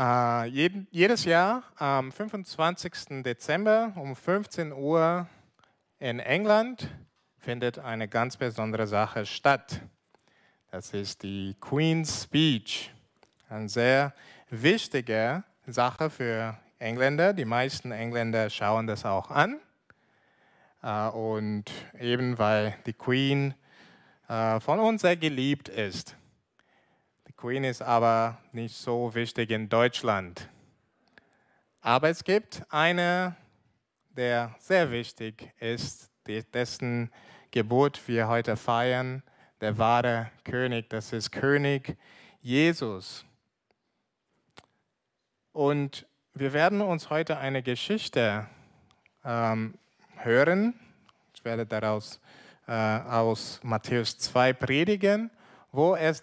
Äh, jeden, jedes Jahr am 25. Dezember um 15 Uhr in England findet eine ganz besondere Sache statt. Das ist die Queen's Speech. Eine sehr wichtige Sache für Engländer. Die meisten Engländer schauen das auch an. Äh, und eben weil die Queen äh, von uns sehr geliebt ist. Queen ist aber nicht so wichtig in Deutschland. Aber es gibt eine, der sehr wichtig ist, dessen Geburt wir heute feiern, der wahre König, das ist König Jesus. Und wir werden uns heute eine Geschichte ähm, hören. Ich werde daraus äh, aus Matthäus 2 predigen, wo es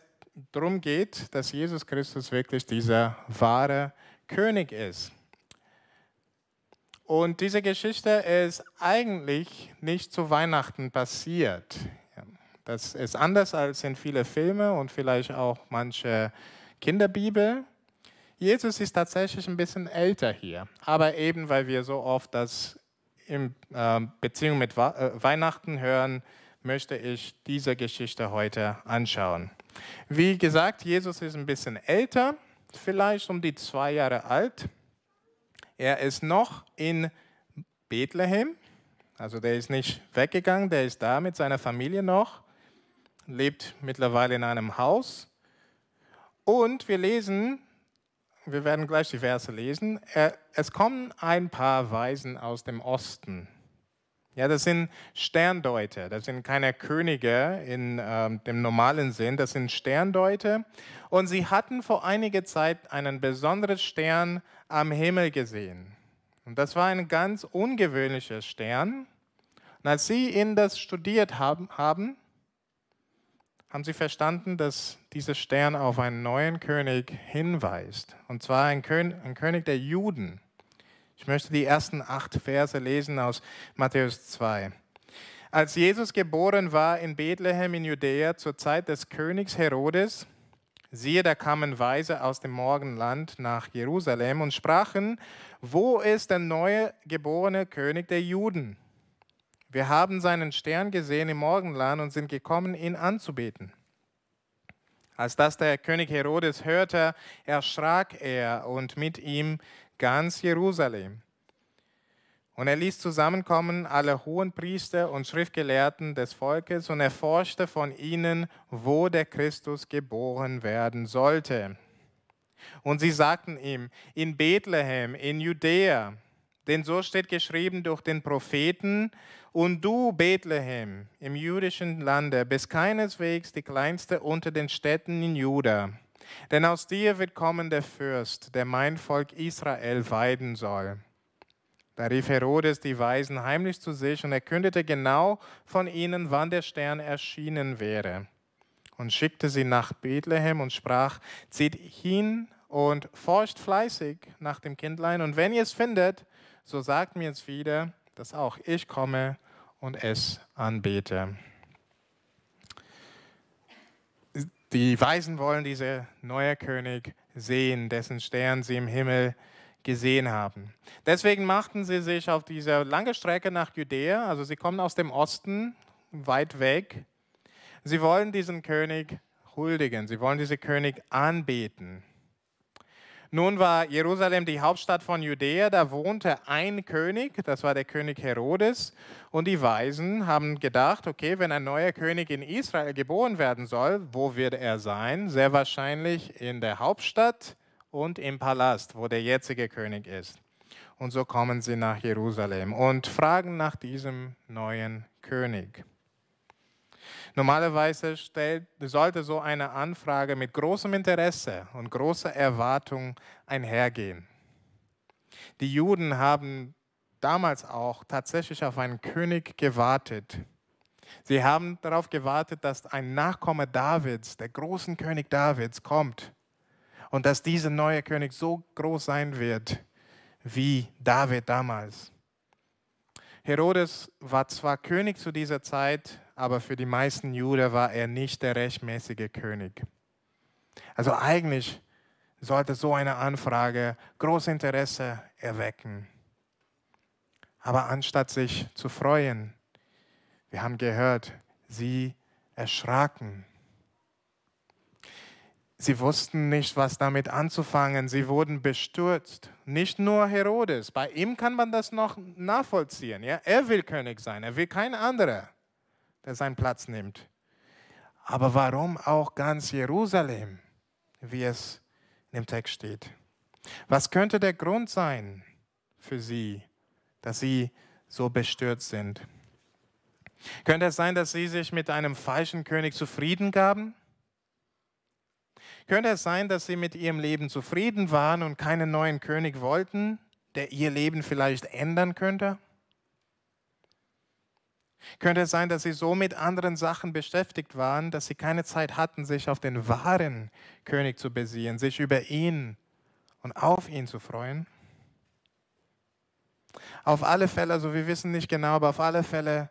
darum geht, dass Jesus Christus wirklich dieser wahre König ist. Und diese Geschichte ist eigentlich nicht zu Weihnachten passiert. Das ist anders als in vielen Filmen und vielleicht auch manche Kinderbibel. Jesus ist tatsächlich ein bisschen älter hier, aber eben weil wir so oft das in äh, Beziehung mit äh, Weihnachten hören, möchte ich diese Geschichte heute anschauen. Wie gesagt, Jesus ist ein bisschen älter, vielleicht um die zwei Jahre alt. Er ist noch in Bethlehem, also der ist nicht weggegangen, der ist da mit seiner Familie noch, lebt mittlerweile in einem Haus. Und wir lesen, wir werden gleich die Verse lesen, es kommen ein paar Weisen aus dem Osten ja, das sind Sterndeuter, das sind keine Könige in äh, dem normalen Sinn, das sind Sterndeuter. Und sie hatten vor einiger Zeit einen besonderen Stern am Himmel gesehen. Und das war ein ganz ungewöhnlicher Stern. Und als sie ihn das studiert haben, haben, haben sie verstanden, dass dieser Stern auf einen neuen König hinweist. Und zwar ein König, ein König der Juden. Ich möchte die ersten acht Verse lesen aus Matthäus 2. Als Jesus geboren war in Bethlehem in Judäa zur Zeit des Königs Herodes, siehe, da kamen Weise aus dem Morgenland nach Jerusalem und sprachen, wo ist der neue geborene König der Juden? Wir haben seinen Stern gesehen im Morgenland und sind gekommen, ihn anzubeten. Als das der König Herodes hörte, erschrak er und mit ihm ganz Jerusalem. Und er ließ zusammenkommen alle hohen Priester und Schriftgelehrten des Volkes und erforschte von ihnen, wo der Christus geboren werden sollte. Und sie sagten ihm, in Bethlehem, in Judäa, denn so steht geschrieben durch den Propheten, und du, Bethlehem, im jüdischen Lande, bist keineswegs die kleinste unter den Städten in Juda denn aus dir wird kommen der Fürst, der mein Volk Israel weiden soll. Da rief Herodes die Weisen heimlich zu sich und erkündete genau von ihnen, wann der Stern erschienen wäre. Und schickte sie nach Bethlehem und sprach, zieht hin und forscht fleißig nach dem Kindlein. Und wenn ihr es findet, so sagt mir es wieder, dass auch ich komme und es anbete. Die Weisen wollen diesen neuen König sehen, dessen Stern sie im Himmel gesehen haben. Deswegen machten sie sich auf diese lange Strecke nach Judäa, also sie kommen aus dem Osten, weit weg. Sie wollen diesen König huldigen, sie wollen diesen König anbeten. Nun war Jerusalem die Hauptstadt von Judäa, da wohnte ein König, das war der König Herodes. Und die Weisen haben gedacht, okay, wenn ein neuer König in Israel geboren werden soll, wo wird er sein? Sehr wahrscheinlich in der Hauptstadt und im Palast, wo der jetzige König ist. Und so kommen sie nach Jerusalem und fragen nach diesem neuen König. Normalerweise stellt, sollte so eine Anfrage mit großem Interesse und großer Erwartung einhergehen. Die Juden haben damals auch tatsächlich auf einen König gewartet. Sie haben darauf gewartet, dass ein Nachkomme Davids, der großen König Davids, kommt und dass dieser neue König so groß sein wird wie David damals. Herodes war zwar König zu dieser Zeit, aber für die meisten Juden war er nicht der rechtmäßige König. Also eigentlich sollte so eine Anfrage großes Interesse erwecken. Aber anstatt sich zu freuen, wir haben gehört, sie erschraken. Sie wussten nicht, was damit anzufangen. Sie wurden bestürzt. Nicht nur Herodes. Bei ihm kann man das noch nachvollziehen. Ja? Er will König sein. Er will kein anderer, der seinen Platz nimmt. Aber warum auch ganz Jerusalem, wie es im Text steht? Was könnte der Grund sein für sie, dass sie so bestürzt sind? Könnte es sein, dass sie sich mit einem falschen König zufrieden gaben? Könnte es sein, dass sie mit ihrem Leben zufrieden waren und keinen neuen König wollten, der ihr Leben vielleicht ändern könnte? Könnte es sein, dass sie so mit anderen Sachen beschäftigt waren, dass sie keine Zeit hatten, sich auf den wahren König zu besiehen, sich über ihn und auf ihn zu freuen? Auf alle Fälle, also wir wissen nicht genau, aber auf alle Fälle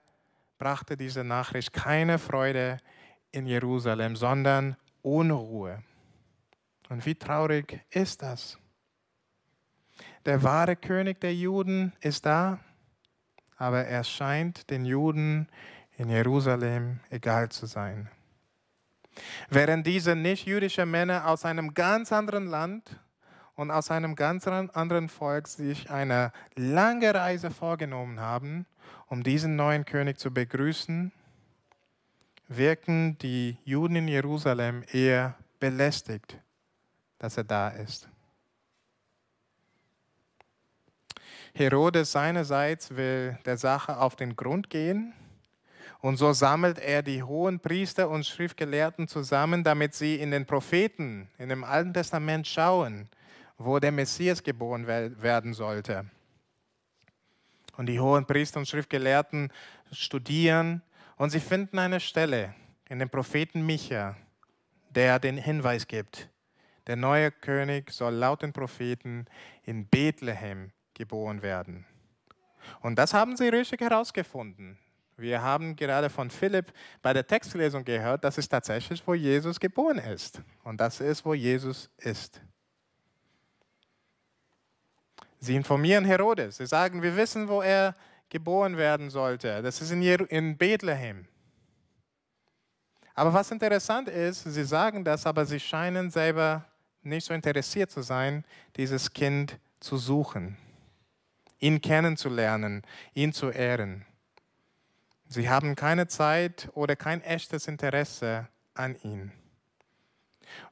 brachte diese Nachricht keine Freude in Jerusalem, sondern Unruhe. Und wie traurig ist das? Der wahre König der Juden ist da, aber er scheint den Juden in Jerusalem egal zu sein. Während diese nicht-jüdischen Männer aus einem ganz anderen Land und aus einem ganz anderen Volk sich eine lange Reise vorgenommen haben, um diesen neuen König zu begrüßen, wirken die Juden in Jerusalem eher belästigt dass er da ist. Herodes seinerseits will der Sache auf den Grund gehen und so sammelt er die hohen Priester und Schriftgelehrten zusammen, damit sie in den Propheten, in dem Alten Testament schauen, wo der Messias geboren werden sollte. Und die hohen Priester und Schriftgelehrten studieren und sie finden eine Stelle in dem Propheten Micha, der den Hinweis gibt, der neue König soll laut den Propheten in Bethlehem geboren werden. Und das haben sie richtig herausgefunden. Wir haben gerade von Philipp bei der Textlesung gehört, das ist tatsächlich, wo Jesus geboren ist. Und das ist, wo Jesus ist. Sie informieren Herodes. Sie sagen, wir wissen, wo er geboren werden sollte. Das ist in, Bethlehem. Aber was interessant ist, sie sagen das, aber sie scheinen selber nicht so interessiert zu sein, dieses Kind zu suchen, ihn kennenzulernen, ihn zu ehren. Sie haben keine Zeit oder kein echtes Interesse an ihn.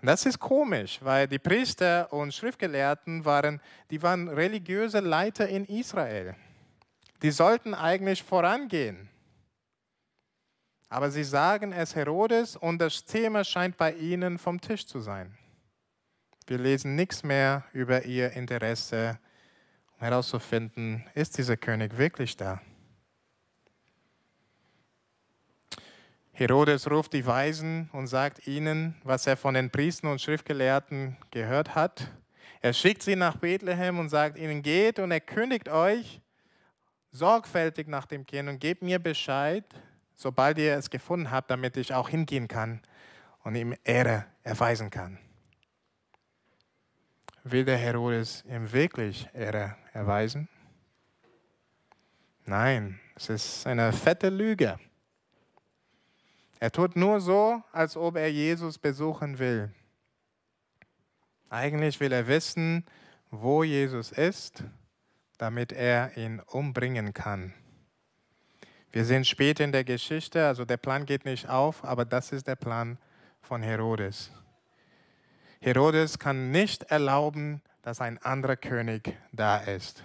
Und das ist komisch, weil die Priester und Schriftgelehrten waren, die waren religiöse Leiter in Israel. Die sollten eigentlich vorangehen. Aber sie sagen es Herodes und das Thema scheint bei ihnen vom Tisch zu sein. Wir lesen nichts mehr über ihr Interesse, herauszufinden, ist dieser König wirklich da? Herodes ruft die Weisen und sagt ihnen, was er von den Priestern und Schriftgelehrten gehört hat. Er schickt sie nach Bethlehem und sagt ihnen, geht und erkündigt euch sorgfältig nach dem Kind und gebt mir Bescheid, sobald ihr es gefunden habt, damit ich auch hingehen kann und ihm Ehre erweisen kann will der Herodes ihm wirklich Ehre erweisen? Nein, es ist eine fette Lüge. Er tut nur so, als ob er Jesus besuchen will. Eigentlich will er wissen, wo Jesus ist, damit er ihn umbringen kann. Wir sehen später in der Geschichte, also der Plan geht nicht auf, aber das ist der Plan von Herodes. Herodes kann nicht erlauben, dass ein anderer König da ist.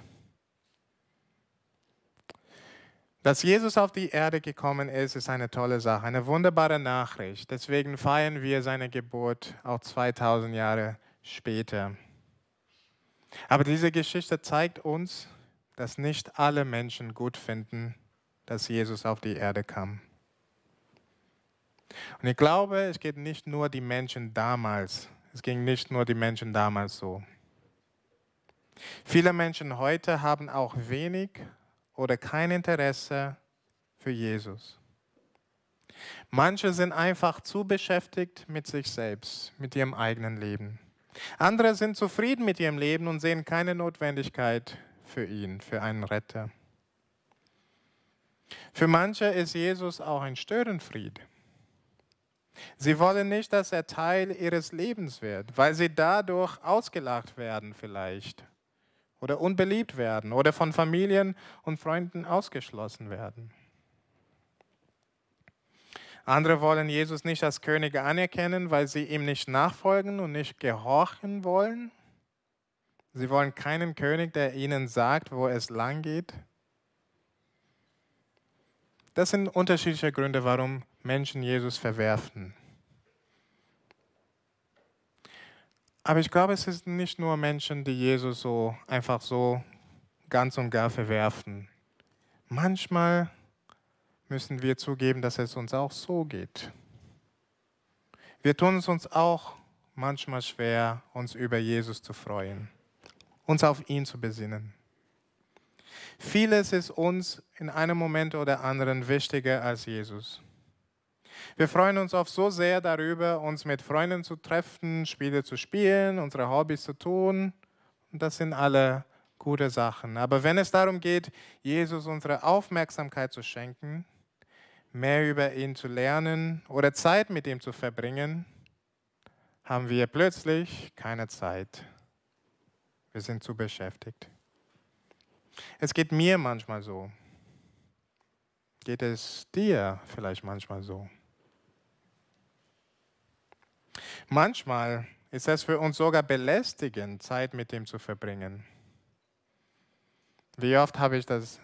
Dass Jesus auf die Erde gekommen ist, ist eine tolle Sache, eine wunderbare Nachricht. Deswegen feiern wir seine Geburt auch 2000 Jahre später. Aber diese Geschichte zeigt uns, dass nicht alle Menschen gut finden, dass Jesus auf die Erde kam. Und ich glaube, es geht nicht nur die Menschen damals es ging nicht nur die Menschen damals so. Viele Menschen heute haben auch wenig oder kein Interesse für Jesus. Manche sind einfach zu beschäftigt mit sich selbst, mit ihrem eigenen Leben. Andere sind zufrieden mit ihrem Leben und sehen keine Notwendigkeit für ihn, für einen Retter. Für manche ist Jesus auch ein Störenfried. Sie wollen nicht, dass er Teil ihres Lebens wird, weil sie dadurch ausgelacht werden vielleicht oder unbeliebt werden oder von Familien und Freunden ausgeschlossen werden. Andere wollen Jesus nicht als König anerkennen, weil sie ihm nicht nachfolgen und nicht gehorchen wollen. Sie wollen keinen König, der ihnen sagt, wo es lang geht. Das sind unterschiedliche Gründe, warum Menschen Jesus verwerfen. Aber ich glaube, es sind nicht nur Menschen, die Jesus so einfach so ganz und gar verwerfen. Manchmal müssen wir zugeben, dass es uns auch so geht. Wir tun es uns auch manchmal schwer, uns über Jesus zu freuen, uns auf ihn zu besinnen. Vieles ist uns in einem Moment oder anderen wichtiger als Jesus. Wir freuen uns oft so sehr darüber, uns mit Freunden zu treffen, Spiele zu spielen, unsere Hobbys zu tun. Und das sind alle gute Sachen. Aber wenn es darum geht, Jesus unsere Aufmerksamkeit zu schenken, mehr über ihn zu lernen oder Zeit mit ihm zu verbringen, haben wir plötzlich keine Zeit. Wir sind zu beschäftigt. Es geht mir manchmal so. Geht es dir vielleicht manchmal so? Manchmal ist es für uns sogar belästigend, Zeit mit ihm zu verbringen. Wie oft habe ich das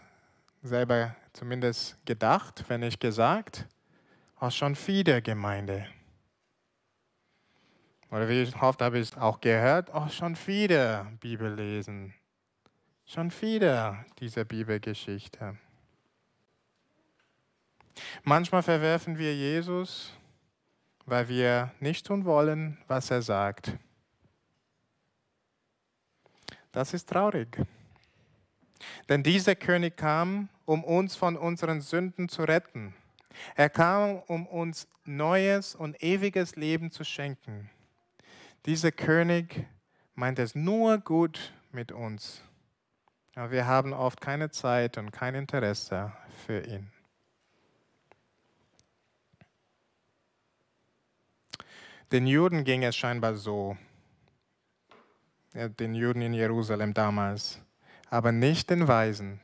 selber zumindest gedacht, wenn ich gesagt, auch schon viele Gemeinde. Oder wie oft habe ich auch gehört, auch schon viele Bibel lesen. Schon viele dieser Bibelgeschichte. Manchmal verwerfen wir Jesus, weil wir nicht tun wollen, was er sagt. Das ist traurig. Denn dieser König kam, um uns von unseren Sünden zu retten. Er kam, um uns neues und ewiges Leben zu schenken. Dieser König meint es nur gut mit uns. Aber wir haben oft keine Zeit und kein Interesse für ihn. Den Juden ging es scheinbar so, den Juden in Jerusalem damals aber nicht den Weisen.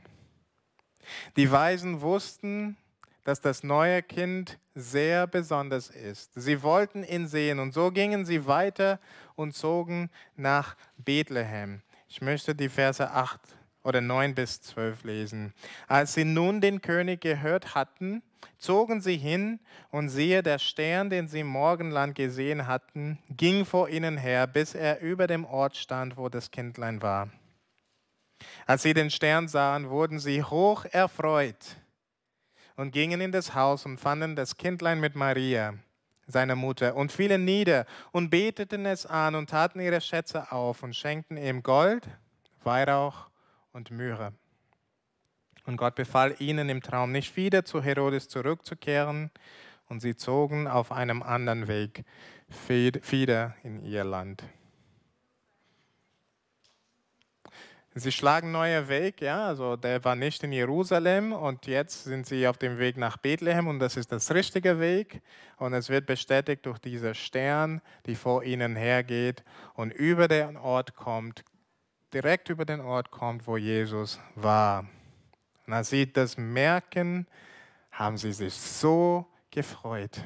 Die Weisen wussten, dass das neue Kind sehr besonders ist. Sie wollten ihn sehen und so gingen sie weiter und zogen nach Bethlehem. Ich möchte die Verse 8 oder 9 bis 12 lesen. Als sie nun den König gehört hatten, zogen sie hin und siehe, der Stern, den sie im Morgenland gesehen hatten, ging vor ihnen her, bis er über dem Ort stand, wo das Kindlein war. Als sie den Stern sahen, wurden sie hoch erfreut und gingen in das Haus und fanden das Kindlein mit Maria, seiner Mutter, und fielen nieder und beteten es an und taten ihre Schätze auf und schenkten ihm Gold, Weihrauch und Myrrhe. Und Gott befahl ihnen im Traum nicht wieder zu Herodes zurückzukehren, und sie zogen auf einem anderen Weg wieder in ihr Land. Sie schlagen neue Weg, ja, also der war nicht in Jerusalem und jetzt sind sie auf dem Weg nach Bethlehem und das ist das richtige Weg und es wird bestätigt durch diesen Stern, die vor ihnen hergeht und über den Ort kommt, direkt über den Ort kommt, wo Jesus war. Und als sie das merken, haben sie sich so gefreut.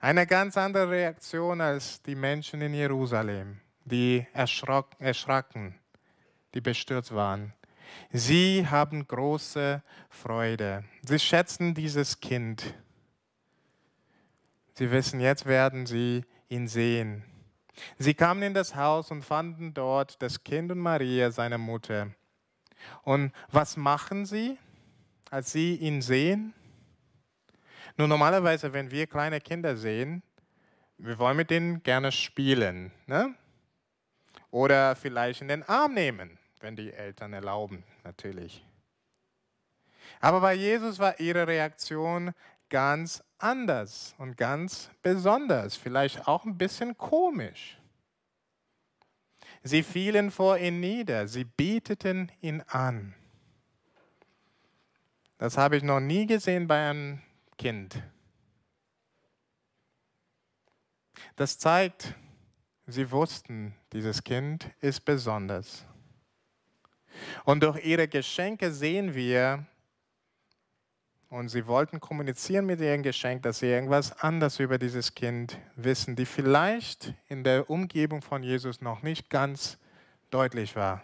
Eine ganz andere Reaktion als die Menschen in Jerusalem, die erschraken die bestürzt waren. Sie haben große Freude. Sie schätzen dieses Kind. Sie wissen, jetzt werden sie ihn sehen. Sie kamen in das Haus und fanden dort das Kind und Maria, seine Mutter. Und was machen sie, als sie ihn sehen? Nun, normalerweise, wenn wir kleine Kinder sehen, wir wollen mit denen gerne spielen. Ne? Oder vielleicht in den Arm nehmen wenn die Eltern erlauben, natürlich. Aber bei Jesus war ihre Reaktion ganz anders und ganz besonders, vielleicht auch ein bisschen komisch. Sie fielen vor ihn nieder, sie beteten ihn an. Das habe ich noch nie gesehen bei einem Kind. Das zeigt, sie wussten, dieses Kind ist besonders. Und durch ihre Geschenke sehen wir, und sie wollten kommunizieren mit ihrem Geschenk, dass sie irgendwas anderes über dieses Kind wissen, die vielleicht in der Umgebung von Jesus noch nicht ganz deutlich war.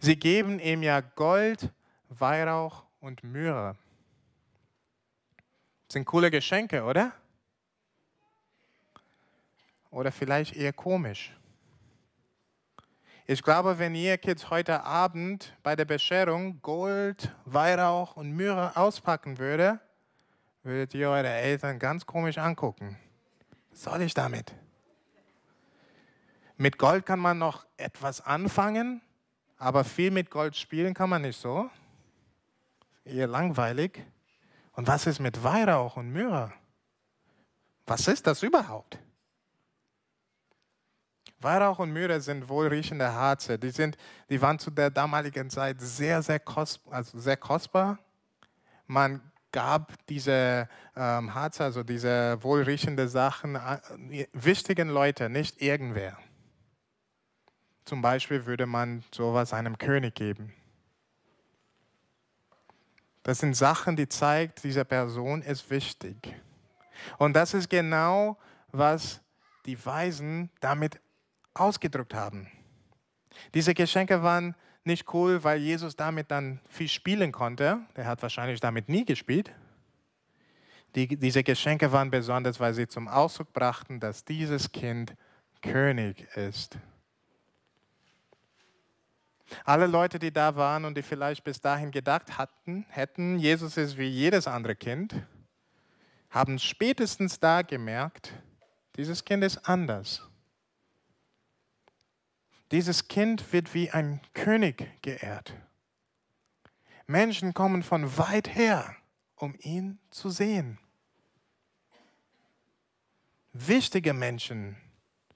Sie geben ihm ja Gold, Weihrauch und Myrrhe. Sind coole Geschenke, oder? Oder vielleicht eher komisch. Ich glaube, wenn ihr Kids heute Abend bei der Bescherung Gold, Weihrauch und Myrrhe auspacken würde, würdet ihr eure Eltern ganz komisch angucken. Was soll ich damit? Mit Gold kann man noch etwas anfangen, aber viel mit Gold spielen kann man nicht so. Eher langweilig. Und was ist mit Weihrauch und Myrrhe? Was ist das überhaupt? Weihrauch und Myrrhe sind wohlriechende Harze. Die, sind, die waren zu der damaligen Zeit sehr, sehr, kostbar. Also sehr kostbar. Man gab diese ähm, Harze, also diese wohlriechende Sachen, äh, wichtigen Leuten, nicht irgendwer. Zum Beispiel würde man sowas einem König geben. Das sind Sachen, die zeigt, diese Person ist wichtig. Und das ist genau, was die Weisen damit ausgedrückt haben. Diese Geschenke waren nicht cool, weil Jesus damit dann viel spielen konnte. Er hat wahrscheinlich damit nie gespielt. Die, diese Geschenke waren besonders, weil sie zum Ausdruck brachten, dass dieses Kind König ist. Alle Leute, die da waren und die vielleicht bis dahin gedacht hatten, hätten, Jesus ist wie jedes andere Kind, haben spätestens da gemerkt, dieses Kind ist anders. Dieses Kind wird wie ein König geehrt. Menschen kommen von weit her, um ihn zu sehen. Wichtige Menschen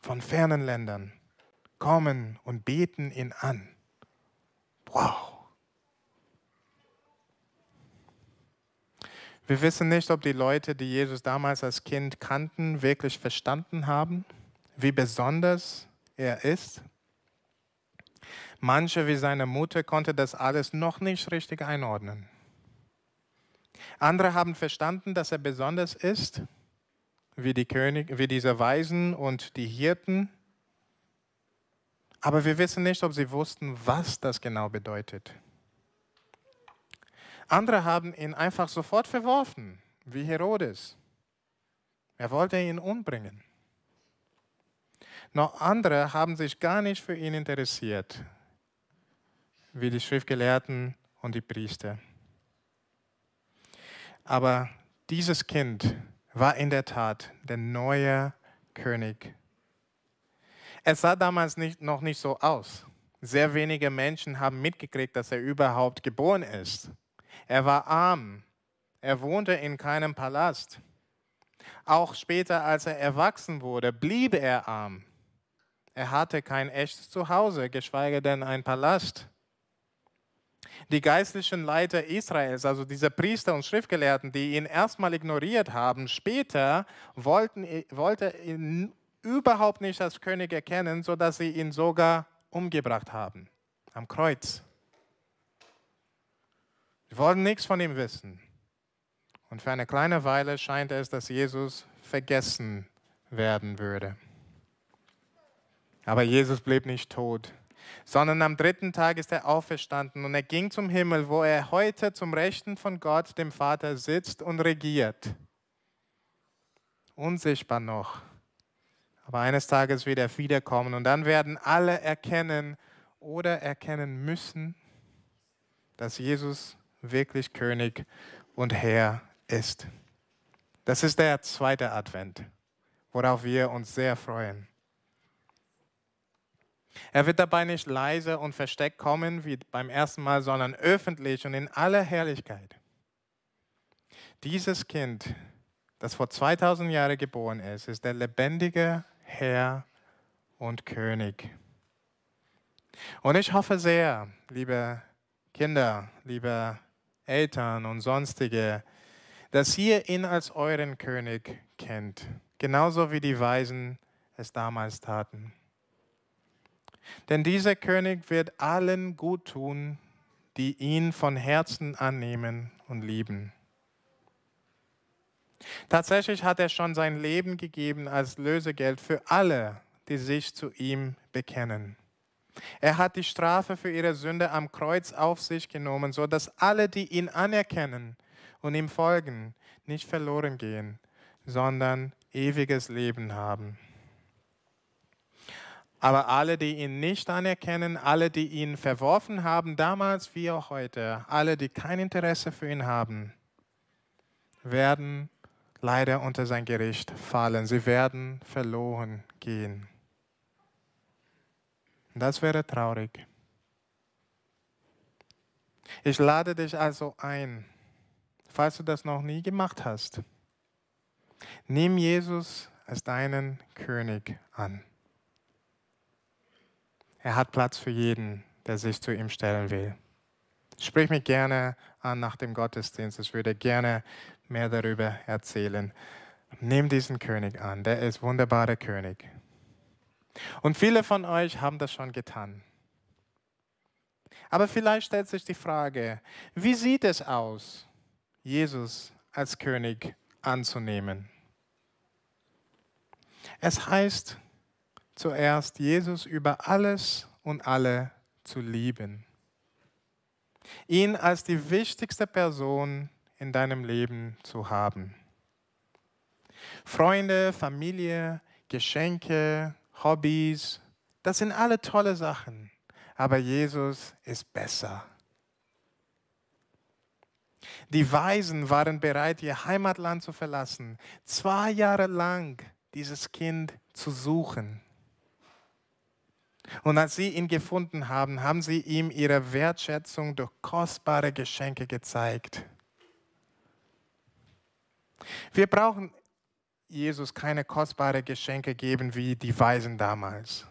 von fernen Ländern kommen und beten ihn an. Wow. Wir wissen nicht, ob die Leute, die Jesus damals als Kind kannten, wirklich verstanden haben, wie besonders er ist. Manche wie seine Mutter konnte das alles noch nicht richtig einordnen. Andere haben verstanden, dass er besonders ist, wie, die König, wie diese Weisen und die Hirten. Aber wir wissen nicht, ob sie wussten, was das genau bedeutet. Andere haben ihn einfach sofort verworfen, wie Herodes. Er wollte ihn umbringen. Noch andere haben sich gar nicht für ihn interessiert wie die Schriftgelehrten und die Priester. Aber dieses Kind war in der Tat der neue König. Es sah damals nicht, noch nicht so aus. Sehr wenige Menschen haben mitgekriegt, dass er überhaupt geboren ist. Er war arm. Er wohnte in keinem Palast. Auch später, als er erwachsen wurde, blieb er arm. Er hatte kein echtes Zuhause, geschweige denn ein Palast. Die geistlichen Leiter Israels, also diese Priester und Schriftgelehrten, die ihn erstmal ignoriert haben, später wollten, wollte ihn überhaupt nicht als König erkennen, sodass sie ihn sogar umgebracht haben am Kreuz. Sie wollten nichts von ihm wissen. Und für eine kleine Weile scheint es, dass Jesus vergessen werden würde. Aber Jesus blieb nicht tot sondern am dritten Tag ist er auferstanden und er ging zum Himmel, wo er heute zum Rechten von Gott, dem Vater, sitzt und regiert. Unsichtbar noch. Aber eines Tages wird er wiederkommen und dann werden alle erkennen oder erkennen müssen, dass Jesus wirklich König und Herr ist. Das ist der zweite Advent, worauf wir uns sehr freuen. Er wird dabei nicht leise und versteckt kommen wie beim ersten Mal, sondern öffentlich und in aller Herrlichkeit. Dieses Kind, das vor 2000 Jahren geboren ist, ist der lebendige Herr und König. Und ich hoffe sehr, liebe Kinder, liebe Eltern und sonstige, dass ihr ihn als euren König kennt, genauso wie die Weisen es damals taten. Denn dieser König wird allen gut tun, die ihn von Herzen annehmen und lieben. Tatsächlich hat er schon sein Leben gegeben als Lösegeld für alle, die sich zu ihm bekennen. Er hat die Strafe für ihre Sünde am Kreuz auf sich genommen, sodass alle, die ihn anerkennen und ihm folgen, nicht verloren gehen, sondern ewiges Leben haben. Aber alle, die ihn nicht anerkennen, alle, die ihn verworfen haben, damals wie auch heute, alle, die kein Interesse für ihn haben, werden leider unter sein Gericht fallen. Sie werden verloren gehen. Das wäre traurig. Ich lade dich also ein, falls du das noch nie gemacht hast, nimm Jesus als deinen König an. Er hat Platz für jeden, der sich zu ihm stellen will. Sprich mich gerne an nach dem Gottesdienst. Ich würde gerne mehr darüber erzählen. Nimm diesen König an. Der ist wunderbarer König. Und viele von euch haben das schon getan. Aber vielleicht stellt sich die Frage, wie sieht es aus, Jesus als König anzunehmen? Es heißt, zuerst Jesus über alles und alle zu lieben. Ihn als die wichtigste Person in deinem Leben zu haben. Freunde, Familie, Geschenke, Hobbys, das sind alle tolle Sachen, aber Jesus ist besser. Die Weisen waren bereit, ihr Heimatland zu verlassen, zwei Jahre lang dieses Kind zu suchen. Und als sie ihn gefunden haben, haben sie ihm ihre Wertschätzung durch kostbare Geschenke gezeigt. Wir brauchen Jesus keine kostbaren Geschenke geben wie die Weisen damals.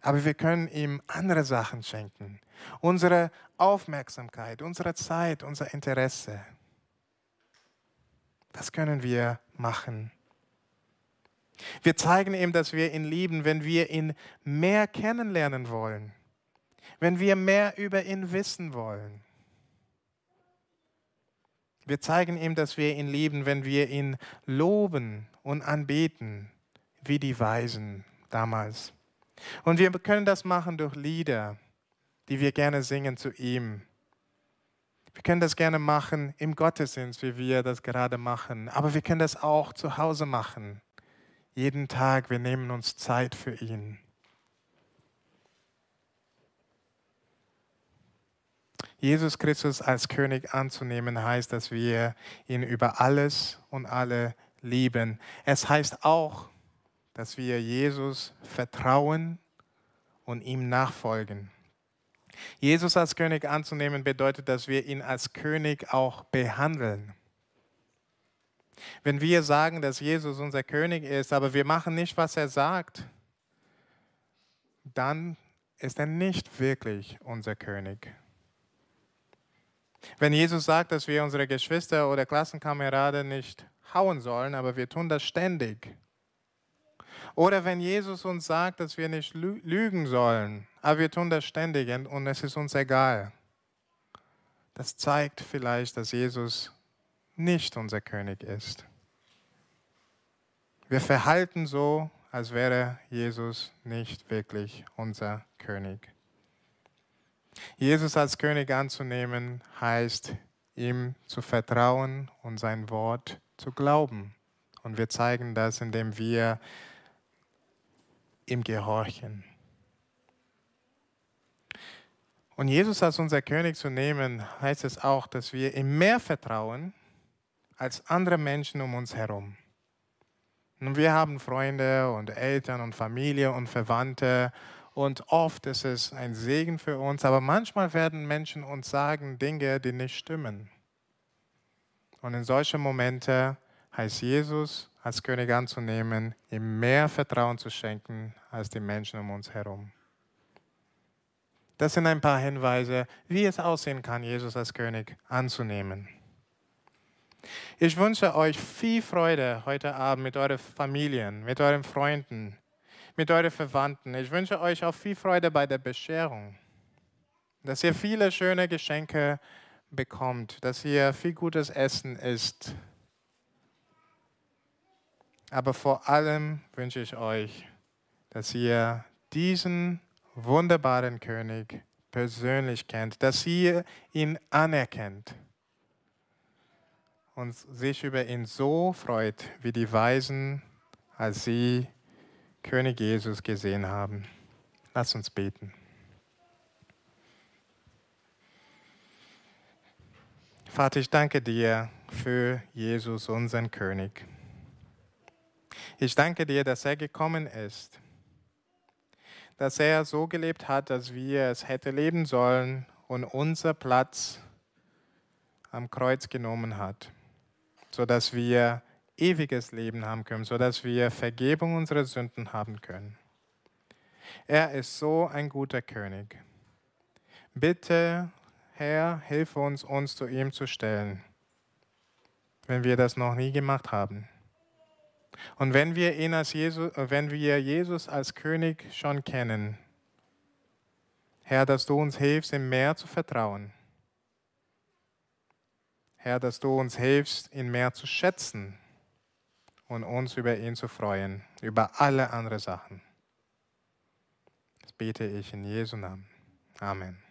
Aber wir können ihm andere Sachen schenken. Unsere Aufmerksamkeit, unsere Zeit, unser Interesse. Das können wir machen. Wir zeigen ihm, dass wir ihn lieben, wenn wir ihn mehr kennenlernen wollen, wenn wir mehr über ihn wissen wollen. Wir zeigen ihm, dass wir ihn lieben, wenn wir ihn loben und anbeten, wie die Weisen damals. Und wir können das machen durch Lieder, die wir gerne singen zu ihm. Wir können das gerne machen im Gottesdienst, wie wir das gerade machen. Aber wir können das auch zu Hause machen. Jeden Tag, wir nehmen uns Zeit für ihn. Jesus Christus als König anzunehmen heißt, dass wir ihn über alles und alle lieben. Es heißt auch, dass wir Jesus vertrauen und ihm nachfolgen. Jesus als König anzunehmen bedeutet, dass wir ihn als König auch behandeln. Wenn wir sagen, dass Jesus unser König ist, aber wir machen nicht, was er sagt, dann ist er nicht wirklich unser König. Wenn Jesus sagt, dass wir unsere Geschwister oder Klassenkameraden nicht hauen sollen, aber wir tun das ständig. Oder wenn Jesus uns sagt, dass wir nicht lügen sollen, aber wir tun das ständig und es ist uns egal. Das zeigt vielleicht, dass Jesus nicht unser König ist. Wir verhalten so, als wäre Jesus nicht wirklich unser König. Jesus als König anzunehmen heißt, ihm zu vertrauen und sein Wort zu glauben. Und wir zeigen das, indem wir ihm gehorchen. Und Jesus als unser König zu nehmen, heißt es auch, dass wir ihm mehr vertrauen als andere Menschen um uns herum. Und wir haben Freunde und Eltern und Familie und Verwandte und oft ist es ein Segen für uns, aber manchmal werden Menschen uns sagen Dinge, die nicht stimmen. Und in solchen Momenten heißt Jesus als König anzunehmen, ihm mehr Vertrauen zu schenken als die Menschen um uns herum. Das sind ein paar Hinweise, wie es aussehen kann, Jesus als König anzunehmen. Ich wünsche euch viel Freude heute Abend mit euren Familien, mit euren Freunden, mit euren Verwandten. Ich wünsche euch auch viel Freude bei der Bescherung, dass ihr viele schöne Geschenke bekommt, dass ihr viel gutes Essen isst. Aber vor allem wünsche ich euch, dass ihr diesen wunderbaren König persönlich kennt, dass ihr ihn anerkennt und sich über ihn so freut, wie die Weisen, als sie König Jesus gesehen haben. Lass uns beten. Vater, ich danke dir für Jesus, unseren König. Ich danke dir, dass er gekommen ist, dass er so gelebt hat, dass wir es hätte leben sollen und unser Platz am Kreuz genommen hat, sodass wir ewiges Leben haben können, sodass wir Vergebung unserer Sünden haben können. Er ist so ein guter König. Bitte Herr, hilf uns, uns zu ihm zu stellen, wenn wir das noch nie gemacht haben. Und wenn wir ihn als Jesus, wenn wir Jesus als König schon kennen, Herr, dass du uns hilfst, ihm mehr zu vertrauen. Herr, dass du uns hilfst, ihn mehr zu schätzen und uns über ihn zu freuen, über alle anderen Sachen. Das bete ich in Jesu Namen. Amen.